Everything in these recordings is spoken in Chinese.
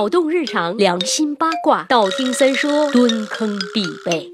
脑洞日常，良心八卦，道听三说，蹲坑必备。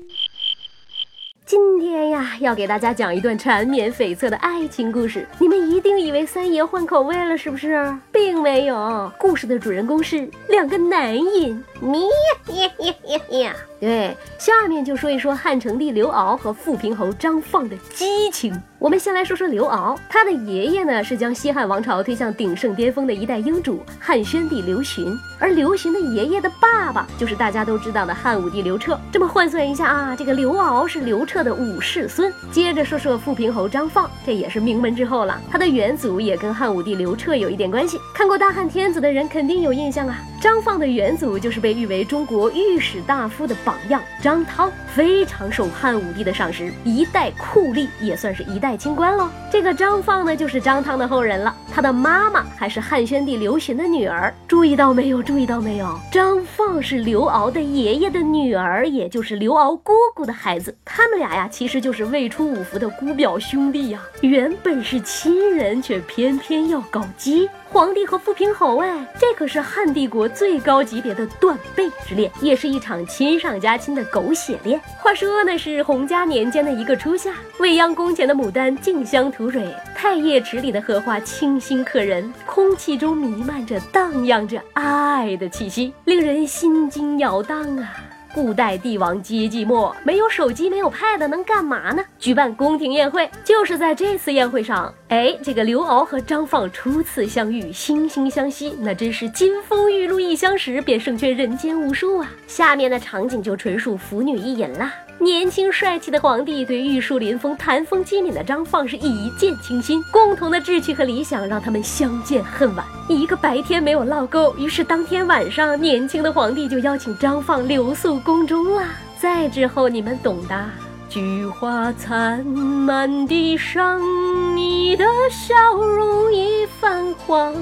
今天呀，要给大家讲一段缠绵悱恻的爱情故事。你们一定以为三爷换口味了，是不是？并没有，故事的主人公是两个男人。呀呀呀呀呀！对，下面就说一说汉成帝刘骜和富平侯张放的激情。我们先来说说刘骜，他的爷爷呢是将西汉王朝推向鼎盛巅峰的一代英主汉宣帝刘询，而刘询的爷爷的爸爸就是大家都知道的汉武帝刘彻。这么换算一下啊，这个刘骜是刘彻的五世孙。接着说说富平侯张放，这也是名门之后了，他的远祖也跟汉武帝刘彻有一点关系。看过大汉天子的人肯定有印象啊，张放的远祖就是被誉为中国御史大夫的榜样张汤，非常受汉武帝的赏识，一代酷吏，也算是一代清官喽。这个张放呢，就是张汤的后人了，他的妈妈还是汉宣帝刘询的女儿。注意到没有？注意到没有？张放是刘骜的爷爷的女儿，也就是刘骜姑姑的孩子。他们俩呀，其实就是未出五服的姑表兄弟呀，原本是亲人，却偏偏要搞基。皇帝和富平侯，哎，这可是汉帝国最高级别的断背之恋，也是一场亲上家亲的狗血恋。话说那是洪家年间的一个初夏，未央宫前的牡丹竞相吐蕊，太液池里的荷花清新可人，空气中弥漫着荡漾着爱的气息，令人心惊摇荡啊。古代帝王皆寂寞，没有手机，没有 pad，能干嘛呢？举办宫廷宴会，就是在这次宴会上，哎，这个刘骜和张放初次相遇，惺惺相惜，那真是金风玉露一相识，便胜却人间无数啊！下面的场景就纯属腐女一饮啦。年轻帅气的皇帝对玉树临风、谈风机敏的张放是一见倾心，共同的志趣和理想让他们相见恨晚。你一个白天没有唠够，于是当天晚上，年轻的皇帝就邀请张放留宿宫中了。再之后，你们懂的。菊花残，满地伤，你的笑容已泛黄。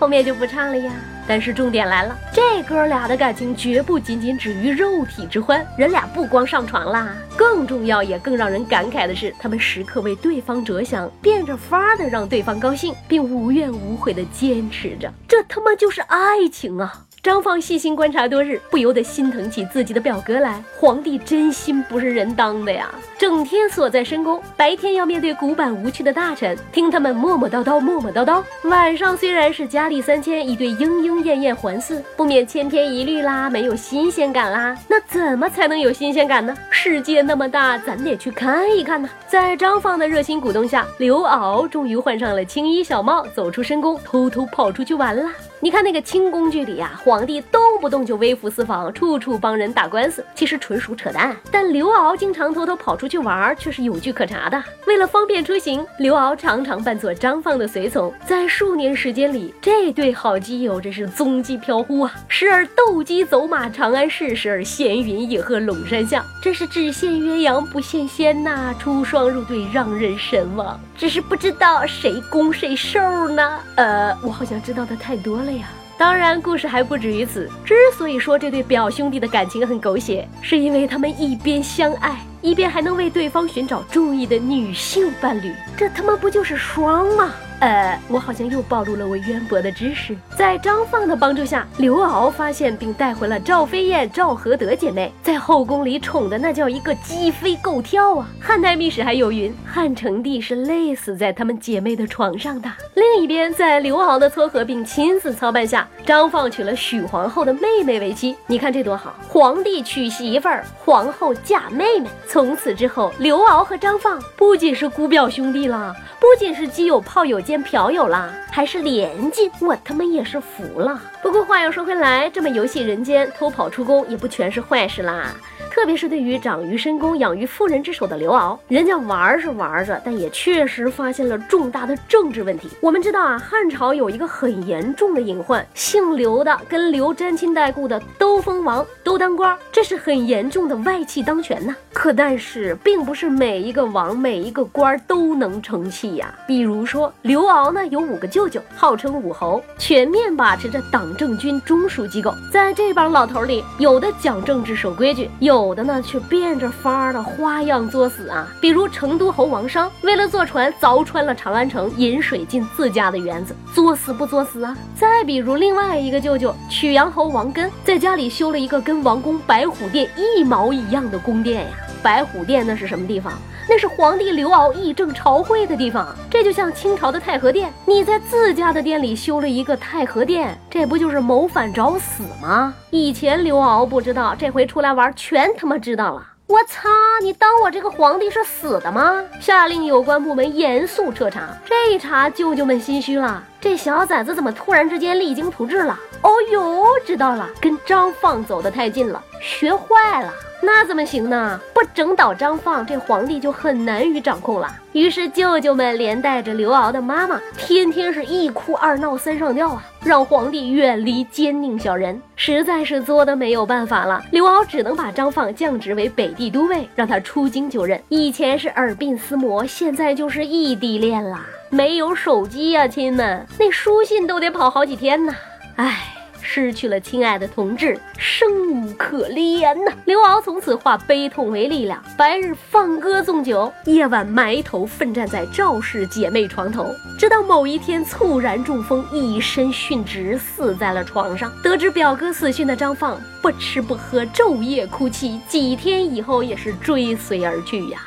后面就不唱了呀。但是重点来了，这哥俩的感情绝不仅仅止于肉体之欢，人俩不光上床啦，更重要也更让人感慨的是，他们时刻为对方着想，变着法的让对方高兴，并无怨无悔的坚持着，这他妈就是爱情啊！张放细心观察多日，不由得心疼起自己的表哥来。皇帝真心不是人当的呀，整天锁在深宫，白天要面对古板无趣的大臣，听他们磨磨叨叨，磨磨叨叨；晚上虽然是佳丽三千，一对莺莺燕燕环伺，不免千篇一律啦，没有新鲜感啦。那怎么才能有新鲜感呢？世界那么大，咱得去看一看呢。在张放的热心鼓动下，刘骜终于换上了青衣小帽，走出深宫，偷偷跑出去玩啦。你看那个清宫剧里呀，皇帝动不动就微服私访，处处帮人打官司，其实纯属扯淡。但刘骜经常偷偷跑出去玩，却是有据可查的。为了方便出行，刘骜常常扮作张放的随从。在数年时间里，这对好基友真是踪迹飘忽啊！时而斗鸡走马长安市，时而闲云野鹤陇山下，真是只羡鸳鸯不羡仙呐！出双入对，让人神往。只是不知道谁攻谁受呢？呃，我好像知道的太多了。呀，当然，故事还不止于此。之所以说这对表兄弟的感情很狗血，是因为他们一边相爱，一边还能为对方寻找注意的女性伴侣，这他妈不就是双吗？呃，我好像又暴露了我渊博的知识。在张放的帮助下，刘骜发现并带回了赵飞燕、赵合德姐妹，在后宫里宠的那叫一个鸡飞狗跳啊！汉代秘史还有云，汉成帝是累死在他们姐妹的床上的。另一边，在刘骜的撮合并亲自操办下，张放娶了许皇后的妹妹为妻。你看这多好，皇帝娶媳妇儿，皇后嫁妹妹。从此之后，刘骜和张放不仅是姑表兄弟了。不仅是基友、炮友间嫖友啦，还是连襟，我他妈也是服了。不过话又说回来，这么游戏人间、偷跑出宫，也不全是坏事啦。特别是对于长于深宫、养于妇人之手的刘骜，人家玩是玩着，但也确实发现了重大的政治问题。我们知道啊，汉朝有一个很严重的隐患，姓刘的跟刘沾亲带故的都封王、都当官，这是很严重的外戚当权呐。可但是，并不是每一个王、每一个官都能成器呀。比如说刘骜呢，有五个舅舅，号称武侯，全面把持着党政军中枢机构。在这帮老头里，有的讲政治、守规矩，有。有的呢却变着法儿的花样作死啊。比如成都侯王商，为了坐船凿穿了长安城，引水进自家的园子，作死不作死啊？再比如另外一个舅舅曲阳侯王根，在家里修了一个跟王宫白虎殿一毛一样的宫殿呀。白虎殿那是什么地方？那是皇帝刘骜议政朝会的地方。这就像清朝的太和殿，你在自家的殿里修了一个太和殿，这不就是谋反找死吗？以前刘骜不知道，这回出来玩，全他妈知道了。我擦！你当我这个皇帝是死的吗？下令有关部门严肃彻查。这一查，舅舅们心虚了。这小崽子怎么突然之间励精图治了？哦呦，知道了，跟张放走得太近了，学坏了。那怎么行呢？不整倒张放，这皇帝就很难于掌控了。于是舅舅们连带着刘骜的妈妈，天天是一哭二闹三上吊啊，让皇帝远离奸佞小人，实在是作的没有办法了。刘骜只能把张放降职为北地都尉，让他出京就任。以前是耳鬓厮磨，现在就是异地恋啦。没有手机呀，亲们，那书信都得跑好几天呢。唉。失去了亲爱的同志，生无可恋呐！刘骜从此化悲痛为力量，白日放歌纵酒，夜晚埋头奋战在赵氏姐妹床头，直到某一天猝然中风，一身殉职，死在了床上。得知表哥死讯的张放，不吃不喝，昼夜哭泣，几天以后也是追随而去呀，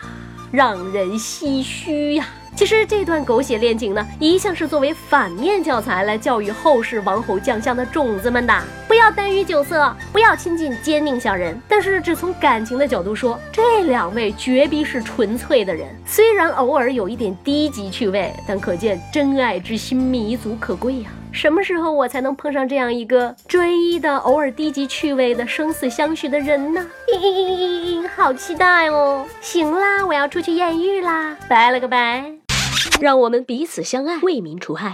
让人唏嘘呀。其实这段狗血恋情呢，一向是作为反面教材来教育后世王侯将相的种子们的。不要耽于酒色，不要亲近奸佞小人。但是只从感情的角度说，这两位绝逼是纯粹的人。虽然偶尔有一点低级趣味，但可见真爱之心弥足可贵呀。什么时候我才能碰上这样一个专一的、偶尔低级趣味的、生死相许的人呢？嘤嘤嘤嘤嘤好期待哦！行啦，我要出去艳遇啦，拜了个拜。让我们彼此相爱为民除害。